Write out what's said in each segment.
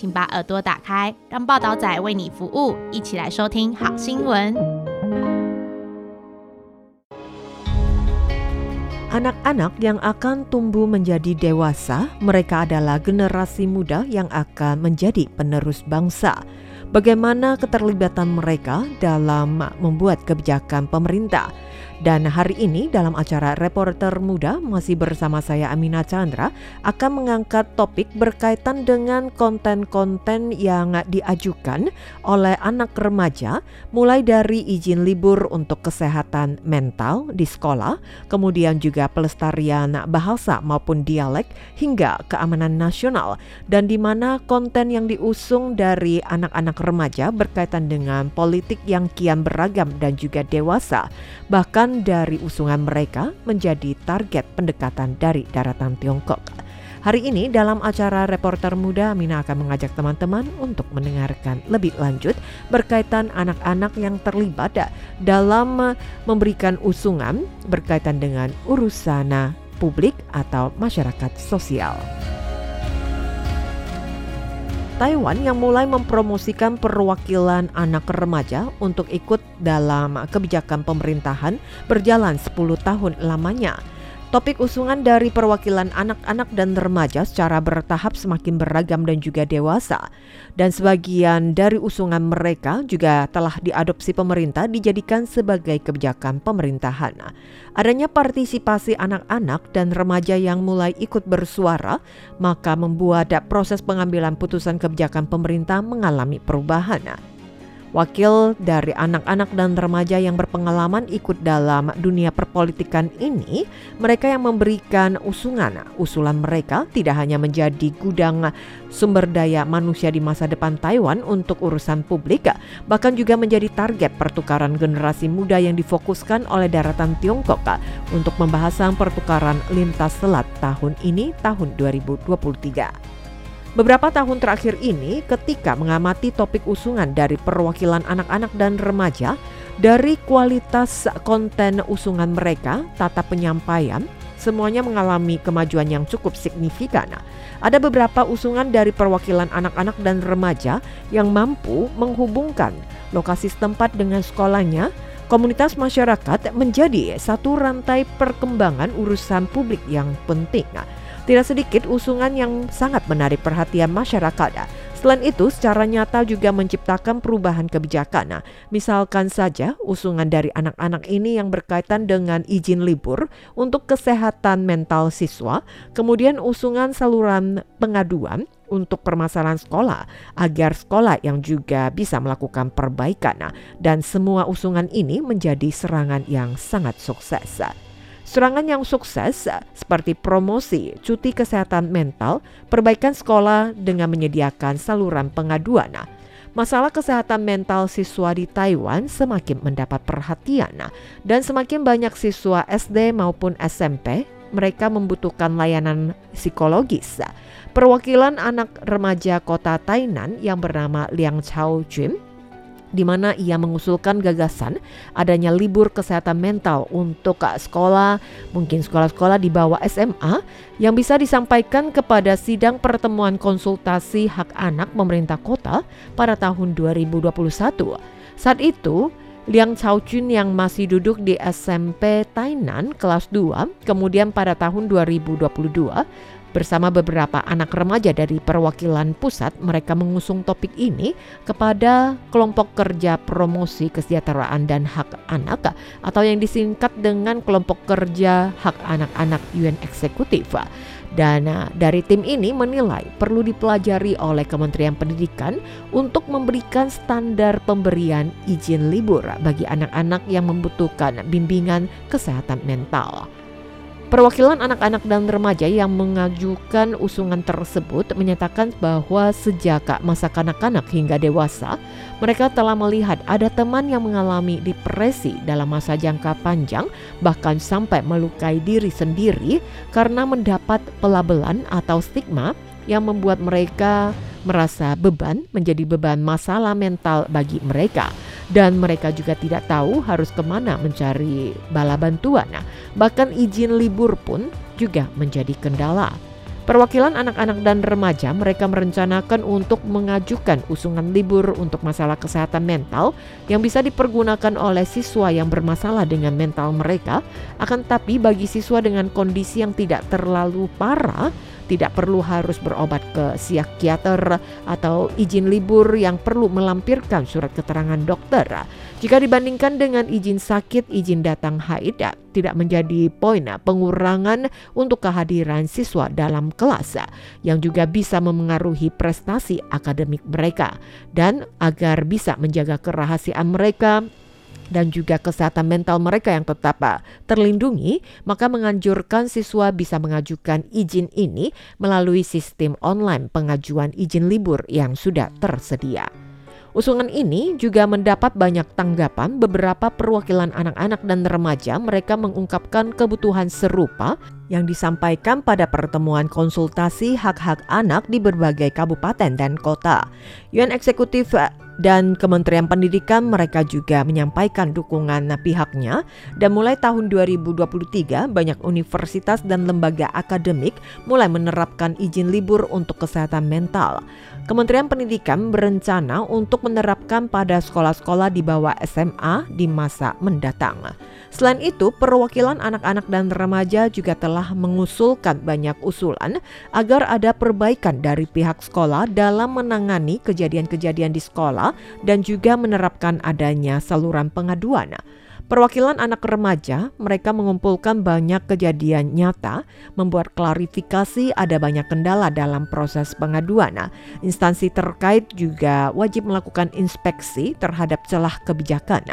请把耳朵打开，让报道仔为你服务，一起来收听好新闻。 Anak-anak yang akan tumbuh menjadi dewasa, mereka adalah generasi muda yang akan menjadi penerus bangsa. Bagaimana keterlibatan mereka dalam membuat kebijakan pemerintah? Dan hari ini dalam acara Reporter Muda masih bersama saya Amina Chandra akan mengangkat topik berkaitan dengan konten-konten yang diajukan oleh anak remaja mulai dari izin libur untuk kesehatan mental di sekolah, kemudian juga pelestarian bahasa maupun dialek hingga keamanan nasional. Dan di mana konten yang diusung dari anak-anak remaja berkaitan dengan politik yang kian beragam dan juga dewasa. Bahkan dari usungan mereka menjadi target pendekatan dari daratan Tiongkok. Hari ini dalam acara Reporter Muda Mina akan mengajak teman-teman untuk mendengarkan lebih lanjut berkaitan anak-anak yang terlibat dalam memberikan usungan berkaitan dengan urusan publik atau masyarakat sosial. Taiwan yang mulai mempromosikan perwakilan anak remaja untuk ikut dalam kebijakan pemerintahan berjalan 10 tahun lamanya. Topik usungan dari perwakilan anak-anak dan remaja secara bertahap semakin beragam dan juga dewasa. Dan sebagian dari usungan mereka juga telah diadopsi pemerintah dijadikan sebagai kebijakan pemerintahan. Adanya partisipasi anak-anak dan remaja yang mulai ikut bersuara, maka membuat proses pengambilan putusan kebijakan pemerintah mengalami perubahan. Wakil dari anak-anak dan remaja yang berpengalaman ikut dalam dunia perpolitikan ini, mereka yang memberikan usungan. Usulan mereka tidak hanya menjadi gudang sumber daya manusia di masa depan Taiwan untuk urusan publik, bahkan juga menjadi target pertukaran generasi muda yang difokuskan oleh daratan Tiongkok untuk pembahasan pertukaran lintas selat tahun ini, tahun 2023. Beberapa tahun terakhir ini, ketika mengamati topik usungan dari perwakilan anak-anak dan remaja, dari kualitas konten usungan mereka, tata penyampaian, semuanya mengalami kemajuan yang cukup signifikan. Ada beberapa usungan dari perwakilan anak-anak dan remaja yang mampu menghubungkan lokasi setempat dengan sekolahnya, komunitas masyarakat menjadi satu rantai perkembangan urusan publik yang penting. Tidak sedikit usungan yang sangat menarik perhatian masyarakat. Selain itu, secara nyata juga menciptakan perubahan kebijakan. Nah, misalkan saja usungan dari anak-anak ini yang berkaitan dengan izin libur untuk kesehatan mental siswa, kemudian usungan saluran pengaduan untuk permasalahan sekolah agar sekolah yang juga bisa melakukan perbaikan. Nah, dan semua usungan ini menjadi serangan yang sangat sukses. Serangan yang sukses seperti promosi cuti kesehatan mental, perbaikan sekolah dengan menyediakan saluran pengaduan. Masalah kesehatan mental siswa di Taiwan semakin mendapat perhatian dan semakin banyak siswa SD maupun SMP mereka membutuhkan layanan psikologis. Perwakilan anak remaja kota Tainan yang bernama Liang Chao Jun di mana ia mengusulkan gagasan adanya libur kesehatan mental untuk sekolah, mungkin sekolah-sekolah di bawah SMA yang bisa disampaikan kepada sidang pertemuan konsultasi hak anak pemerintah kota pada tahun 2021. Saat itu, Liang Chaojun yang masih duduk di SMP Tainan kelas 2, kemudian pada tahun 2022 Bersama beberapa anak remaja dari perwakilan pusat, mereka mengusung topik ini kepada kelompok kerja promosi kesejahteraan dan hak anak atau yang disingkat dengan kelompok kerja hak anak-anak UN Eksekutif. Dan uh, dari tim ini menilai perlu dipelajari oleh Kementerian Pendidikan untuk memberikan standar pemberian izin libur bagi anak-anak yang membutuhkan bimbingan kesehatan mental. Perwakilan anak-anak dan remaja yang mengajukan usungan tersebut menyatakan bahwa sejak masa kanak-kanak hingga dewasa, mereka telah melihat ada teman yang mengalami depresi dalam masa jangka panjang, bahkan sampai melukai diri sendiri karena mendapat pelabelan atau stigma yang membuat mereka merasa beban menjadi beban masalah mental bagi mereka dan mereka juga tidak tahu harus ke mana mencari bala bantuan. Nah, bahkan izin libur pun juga menjadi kendala. Perwakilan anak-anak dan remaja mereka merencanakan untuk mengajukan usungan libur untuk masalah kesehatan mental yang bisa dipergunakan oleh siswa yang bermasalah dengan mental mereka akan tapi bagi siswa dengan kondisi yang tidak terlalu parah tidak perlu harus berobat ke psikiater atau izin libur yang perlu melampirkan surat keterangan dokter. Jika dibandingkan dengan izin sakit, izin datang haid tidak menjadi poin pengurangan untuk kehadiran siswa dalam kelas yang juga bisa memengaruhi prestasi akademik mereka dan agar bisa menjaga kerahasiaan mereka dan juga kesehatan mental mereka yang tetap ah, terlindungi, maka menganjurkan siswa bisa mengajukan izin ini melalui sistem online pengajuan izin libur yang sudah tersedia. Usungan ini juga mendapat banyak tanggapan beberapa perwakilan anak-anak dan remaja mereka mengungkapkan kebutuhan serupa yang disampaikan pada pertemuan konsultasi hak-hak anak di berbagai kabupaten dan kota. UN Eksekutif dan Kementerian Pendidikan mereka juga menyampaikan dukungan pihaknya dan mulai tahun 2023 banyak universitas dan lembaga akademik mulai menerapkan izin libur untuk kesehatan mental. Kementerian Pendidikan berencana untuk menerapkan pada sekolah-sekolah di bawah SMA di masa mendatang. Selain itu, perwakilan anak-anak dan remaja juga telah mengusulkan banyak usulan agar ada perbaikan dari pihak sekolah dalam menangani kejadian-kejadian di sekolah dan juga menerapkan adanya saluran pengaduan. Perwakilan anak remaja, mereka mengumpulkan banyak kejadian nyata, membuat klarifikasi ada banyak kendala dalam proses pengaduan. Instansi terkait juga wajib melakukan inspeksi terhadap celah kebijakan.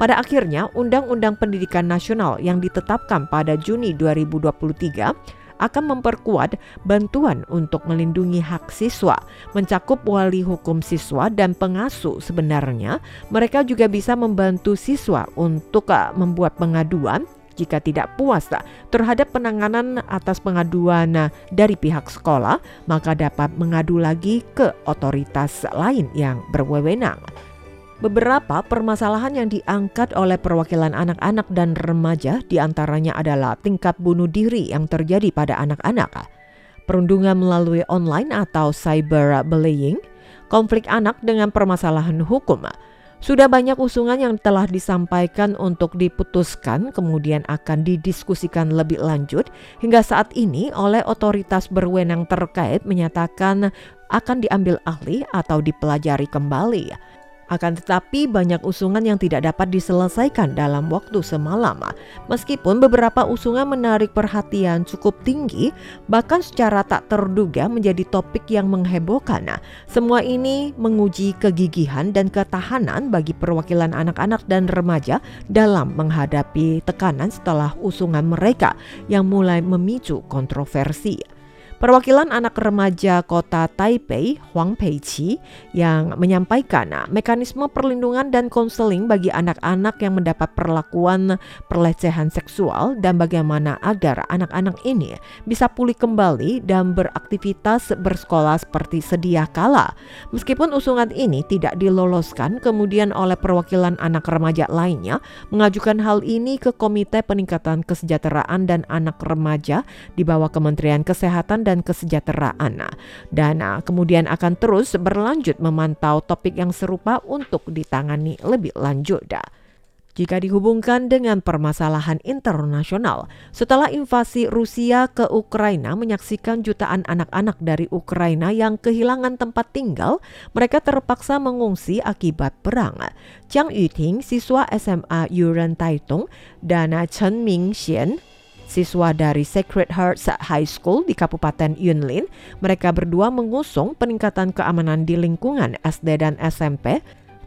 Pada akhirnya, Undang-Undang Pendidikan Nasional yang ditetapkan pada Juni 2023 akan memperkuat bantuan untuk melindungi hak siswa, mencakup wali hukum siswa dan pengasuh. Sebenarnya, mereka juga bisa membantu siswa untuk uh, membuat pengaduan jika tidak puas uh, terhadap penanganan atas pengaduan uh, dari pihak sekolah, maka dapat mengadu lagi ke otoritas lain yang berwenang. Beberapa permasalahan yang diangkat oleh perwakilan anak-anak dan remaja di antaranya adalah tingkat bunuh diri yang terjadi pada anak-anak, perundungan melalui online atau cyberbullying, konflik anak dengan permasalahan hukum. Sudah banyak usungan yang telah disampaikan untuk diputuskan kemudian akan didiskusikan lebih lanjut hingga saat ini oleh otoritas berwenang terkait menyatakan akan diambil ahli atau dipelajari kembali. Akan tetapi banyak usungan yang tidak dapat diselesaikan dalam waktu semalam. Meskipun beberapa usungan menarik perhatian cukup tinggi, bahkan secara tak terduga menjadi topik yang menghebohkan. Semua ini menguji kegigihan dan ketahanan bagi perwakilan anak-anak dan remaja dalam menghadapi tekanan setelah usungan mereka yang mulai memicu kontroversi. Perwakilan anak remaja kota Taipei, Huang Peiqi, yang menyampaikan mekanisme perlindungan dan konseling bagi anak-anak yang mendapat perlakuan pelecehan seksual dan bagaimana agar anak-anak ini bisa pulih kembali dan beraktivitas bersekolah seperti sedia kala. Meskipun usungan ini tidak diloloskan, kemudian oleh perwakilan anak remaja lainnya mengajukan hal ini ke Komite Peningkatan Kesejahteraan dan Anak Remaja di bawah Kementerian Kesehatan dan dan kesejahteraan. Dan kemudian akan terus berlanjut memantau topik yang serupa untuk ditangani lebih lanjut. Jika dihubungkan dengan permasalahan internasional, setelah invasi Rusia ke Ukraina menyaksikan jutaan anak-anak dari Ukraina yang kehilangan tempat tinggal, mereka terpaksa mengungsi akibat perang. Jiang Yuting, siswa SMA Yuren Taitung, dan Chen Mingxian, Siswa dari Sacred Heart High School di Kabupaten Yunlin, mereka berdua mengusung peningkatan keamanan di lingkungan SD dan SMP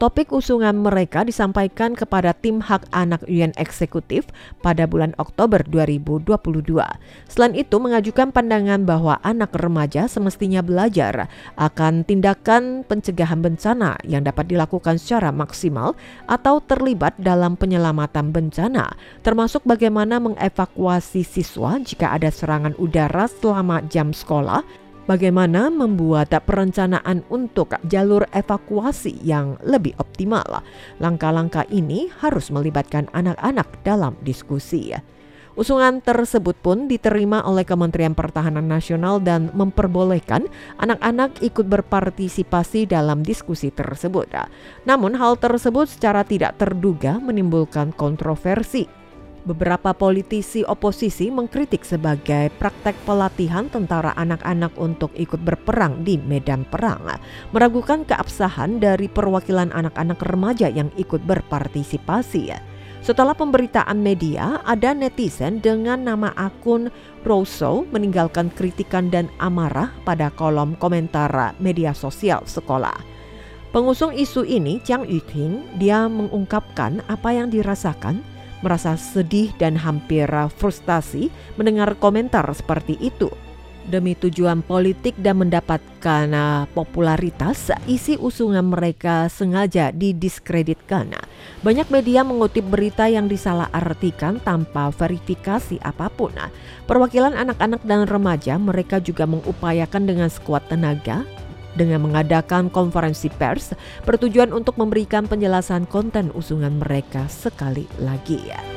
Topik usungan mereka disampaikan kepada tim hak anak UN Eksekutif pada bulan Oktober 2022. Selain itu mengajukan pandangan bahwa anak remaja semestinya belajar akan tindakan pencegahan bencana yang dapat dilakukan secara maksimal atau terlibat dalam penyelamatan bencana, termasuk bagaimana mengevakuasi siswa jika ada serangan udara selama jam sekolah bagaimana membuat perencanaan untuk jalur evakuasi yang lebih optimal. Langkah-langkah ini harus melibatkan anak-anak dalam diskusi. Usungan tersebut pun diterima oleh Kementerian Pertahanan Nasional dan memperbolehkan anak-anak ikut berpartisipasi dalam diskusi tersebut. Namun hal tersebut secara tidak terduga menimbulkan kontroversi Beberapa politisi oposisi mengkritik sebagai praktek pelatihan tentara anak-anak untuk ikut berperang di medan perang, meragukan keabsahan dari perwakilan anak-anak remaja yang ikut berpartisipasi. Setelah pemberitaan media, ada netizen dengan nama akun Rosso meninggalkan kritikan dan amarah pada kolom komentar media sosial sekolah. Pengusung isu ini, Chang Yuting, dia mengungkapkan apa yang dirasakan merasa sedih dan hampir frustasi mendengar komentar seperti itu. Demi tujuan politik dan mendapatkan uh, popularitas, isi usungan mereka sengaja didiskreditkan. Banyak media mengutip berita yang disalahartikan tanpa verifikasi apa pun. Perwakilan anak-anak dan remaja mereka juga mengupayakan dengan sekuat tenaga dengan mengadakan konferensi pers bertujuan untuk memberikan penjelasan konten usungan mereka sekali lagi ya.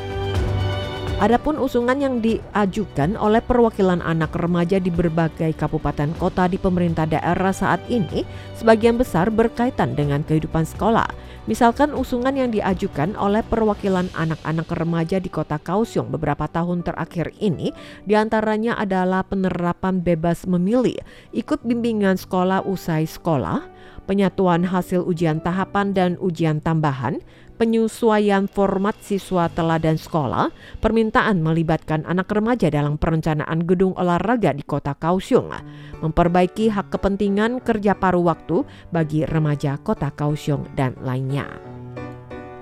Adapun usungan yang diajukan oleh perwakilan anak remaja di berbagai kabupaten kota di pemerintah daerah saat ini sebagian besar berkaitan dengan kehidupan sekolah. Misalkan usungan yang diajukan oleh perwakilan anak-anak remaja di kota Kaohsiung beberapa tahun terakhir ini di antaranya adalah penerapan bebas memilih, ikut bimbingan sekolah usai sekolah, penyatuan hasil ujian tahapan dan ujian tambahan, penyesuaian format siswa teladan sekolah, permintaan melibatkan anak remaja dalam perencanaan gedung olahraga di kota Kaohsiung, memperbaiki hak kepentingan kerja paruh waktu bagi remaja kota Kaohsiung dan lainnya.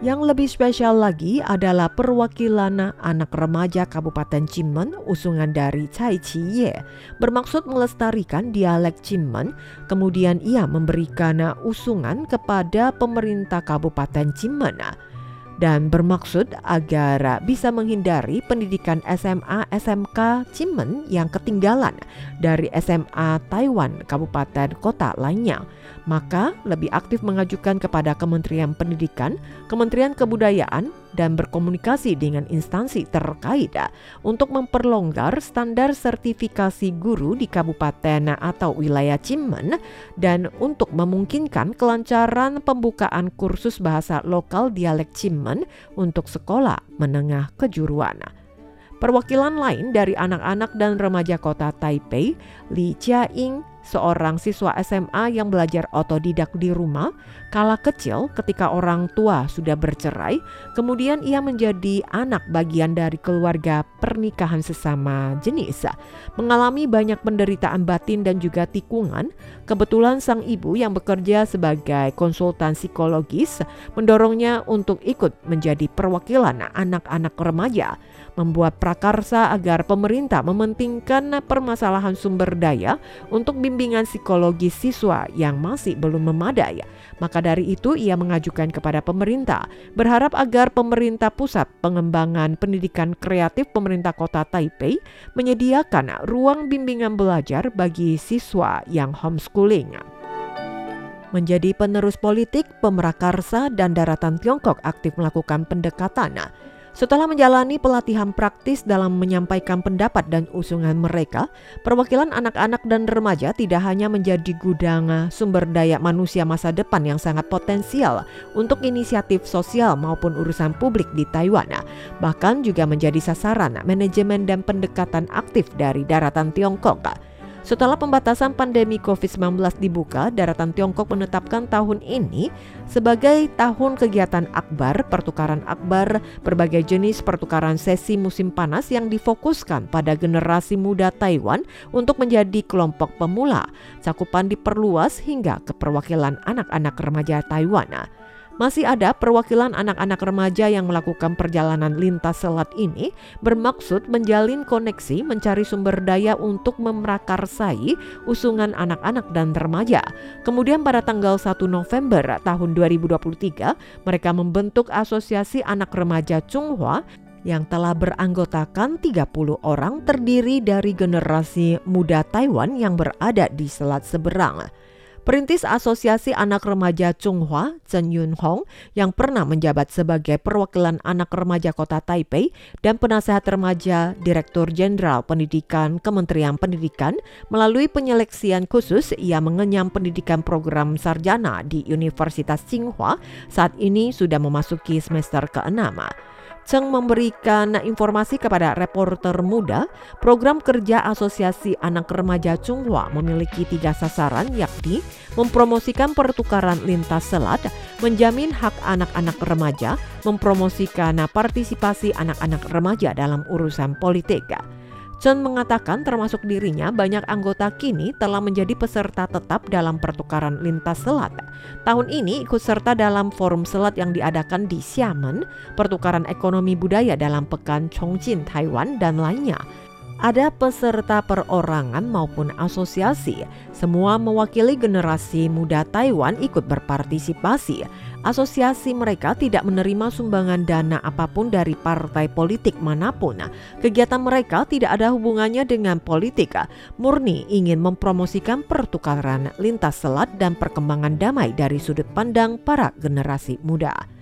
Yang lebih spesial lagi adalah perwakilan anak remaja Kabupaten Cimen usungan dari Cai Ye bermaksud melestarikan dialek Cimen. Kemudian ia memberikan usungan kepada pemerintah Kabupaten Cimen dan bermaksud agar bisa menghindari pendidikan SMA SMK Cimen yang ketinggalan dari SMA Taiwan kabupaten kota lainnya. Maka lebih aktif mengajukan kepada Kementerian Pendidikan, Kementerian Kebudayaan, dan berkomunikasi dengan instansi terkait untuk memperlonggar standar sertifikasi guru di kabupaten atau wilayah Cimen dan untuk memungkinkan kelancaran pembukaan kursus bahasa lokal dialek Cimen untuk sekolah menengah kejuruan. Perwakilan lain dari anak-anak dan remaja kota Taipei, Li Jiaying, seorang siswa SMA yang belajar otodidak di rumah, kala kecil ketika orang tua sudah bercerai, kemudian ia menjadi anak bagian dari keluarga pernikahan sesama jenis. Mengalami banyak penderitaan batin dan juga tikungan, kebetulan sang ibu yang bekerja sebagai konsultan psikologis mendorongnya untuk ikut menjadi perwakilan anak-anak remaja membuat prakarsa agar pemerintah mementingkan permasalahan sumber daya untuk bimbingan psikologis siswa yang masih belum memadai. Maka dari itu ia mengajukan kepada pemerintah berharap agar pemerintah pusat pengembangan pendidikan kreatif pemerintah kota Taipei menyediakan ruang bimbingan belajar bagi siswa yang homeschooling menjadi penerus politik, pemerakarsa, dan daratan Tiongkok aktif melakukan pendekatan setelah menjalani pelatihan praktis dalam menyampaikan pendapat dan usungan mereka, perwakilan anak-anak dan remaja tidak hanya menjadi gudang sumber daya manusia masa depan yang sangat potensial untuk inisiatif sosial maupun urusan publik di Taiwan, bahkan juga menjadi sasaran manajemen dan pendekatan aktif dari daratan Tiongkok. Setelah pembatasan pandemi COVID-19 dibuka, daratan Tiongkok menetapkan tahun ini sebagai tahun kegiatan akbar, pertukaran akbar, berbagai jenis pertukaran sesi musim panas yang difokuskan pada generasi muda Taiwan untuk menjadi kelompok pemula. Cakupan diperluas hingga ke perwakilan anak-anak remaja Taiwan. Masih ada perwakilan anak-anak remaja yang melakukan perjalanan lintas selat ini bermaksud menjalin koneksi mencari sumber daya untuk memrakarsai usungan anak-anak dan remaja. Kemudian pada tanggal 1 November tahun 2023, mereka membentuk Asosiasi Anak Remaja Chunghua yang telah beranggotakan 30 orang terdiri dari generasi muda Taiwan yang berada di selat seberang. Perintis Asosiasi Anak Remaja Chunghua, Chen Yun Hong, yang pernah menjabat sebagai perwakilan anak remaja kota Taipei dan penasehat remaja Direktur Jenderal Pendidikan Kementerian Pendidikan, melalui penyeleksian khusus, ia mengenyam pendidikan program sarjana di Universitas Tsinghua, saat ini sudah memasuki semester ke-6. Cheng memberikan informasi kepada reporter muda, program kerja Asosiasi Anak Remaja Chunghua memiliki tiga sasaran yakni mempromosikan pertukaran lintas selat, menjamin hak anak-anak remaja, mempromosikan partisipasi anak-anak remaja dalam urusan politik. Chen mengatakan termasuk dirinya banyak anggota kini telah menjadi peserta tetap dalam pertukaran lintas selat. Tahun ini ikut serta dalam forum selat yang diadakan di Xiamen, pertukaran ekonomi budaya dalam pekan Chongqing, Taiwan, dan lainnya. Ada peserta perorangan maupun asosiasi, semua mewakili generasi muda Taiwan ikut berpartisipasi. Asosiasi mereka tidak menerima sumbangan dana apa pun dari partai politik mana pun. Kegiatan mereka tidak ada hubungannya dengan politik, murni ingin mempromosikan pertukaran lintas selat dan perkembangan damai dari sudut pandang para generasi muda.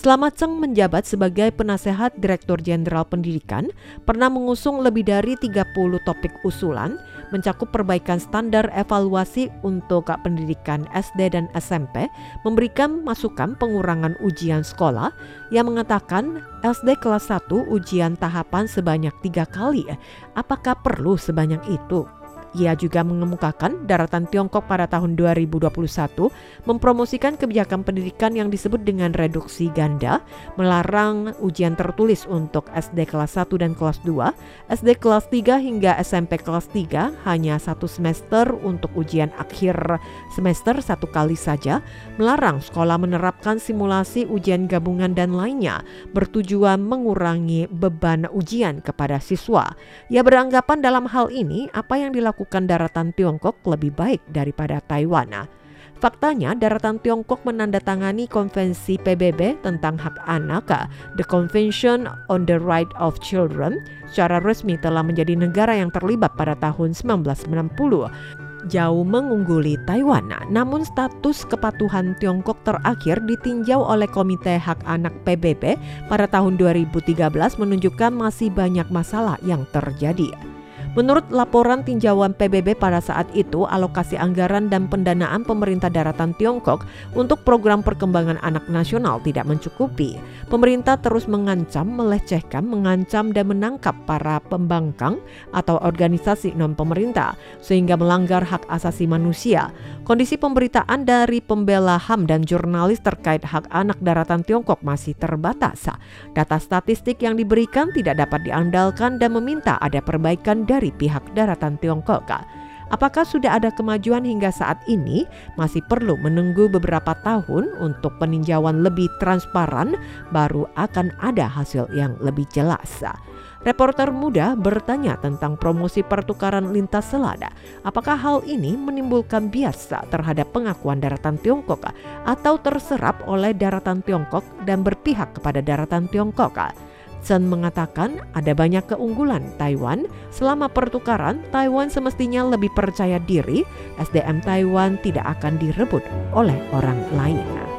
Selama Cheng menjabat sebagai penasehat Direktur Jenderal Pendidikan, pernah mengusung lebih dari 30 topik usulan, mencakup perbaikan standar evaluasi untuk pendidikan SD dan SMP, memberikan masukan pengurangan ujian sekolah yang mengatakan SD kelas 1 ujian tahapan sebanyak tiga kali. Apakah perlu sebanyak itu? Ia juga mengemukakan daratan Tiongkok pada tahun 2021 mempromosikan kebijakan pendidikan yang disebut dengan reduksi ganda, melarang ujian tertulis untuk SD kelas 1 dan kelas 2, SD kelas 3 hingga SMP kelas 3 hanya satu semester untuk ujian akhir semester satu kali saja, melarang sekolah menerapkan simulasi ujian gabungan dan lainnya, bertujuan mengurangi beban ujian kepada siswa. Ia beranggapan dalam hal ini apa yang dilakukan melakukan daratan Tiongkok lebih baik daripada Taiwan. Faktanya, daratan Tiongkok menandatangani konvensi PBB tentang hak anak, The Convention on the Right of Children, secara resmi telah menjadi negara yang terlibat pada tahun 1990 jauh mengungguli Taiwan. Namun status kepatuhan Tiongkok terakhir ditinjau oleh Komite Hak Anak PBB pada tahun 2013 menunjukkan masih banyak masalah yang terjadi. Menurut laporan tinjauan PBB pada saat itu, alokasi anggaran dan pendanaan pemerintah daratan Tiongkok untuk program perkembangan anak nasional tidak mencukupi. Pemerintah terus mengancam, melecehkan, mengancam dan menangkap para pembangkang atau organisasi non-pemerintah sehingga melanggar hak asasi manusia. Kondisi pemberitaan dari pembela HAM dan jurnalis terkait hak anak daratan Tiongkok masih terbatas. Data statistik yang diberikan tidak dapat diandalkan dan meminta ada perbaikan dari dari pihak daratan Tiongkok. Apakah sudah ada kemajuan hingga saat ini? Masih perlu menunggu beberapa tahun untuk peninjauan lebih transparan, baru akan ada hasil yang lebih jelas. Reporter muda bertanya tentang promosi pertukaran lintas selada. Apakah hal ini menimbulkan biasa terhadap pengakuan daratan Tiongkok atau terserap oleh daratan Tiongkok dan berpihak kepada daratan Tiongkok? Chen mengatakan ada banyak keunggulan Taiwan. Selama pertukaran, Taiwan semestinya lebih percaya diri. SDM Taiwan tidak akan direbut oleh orang lain.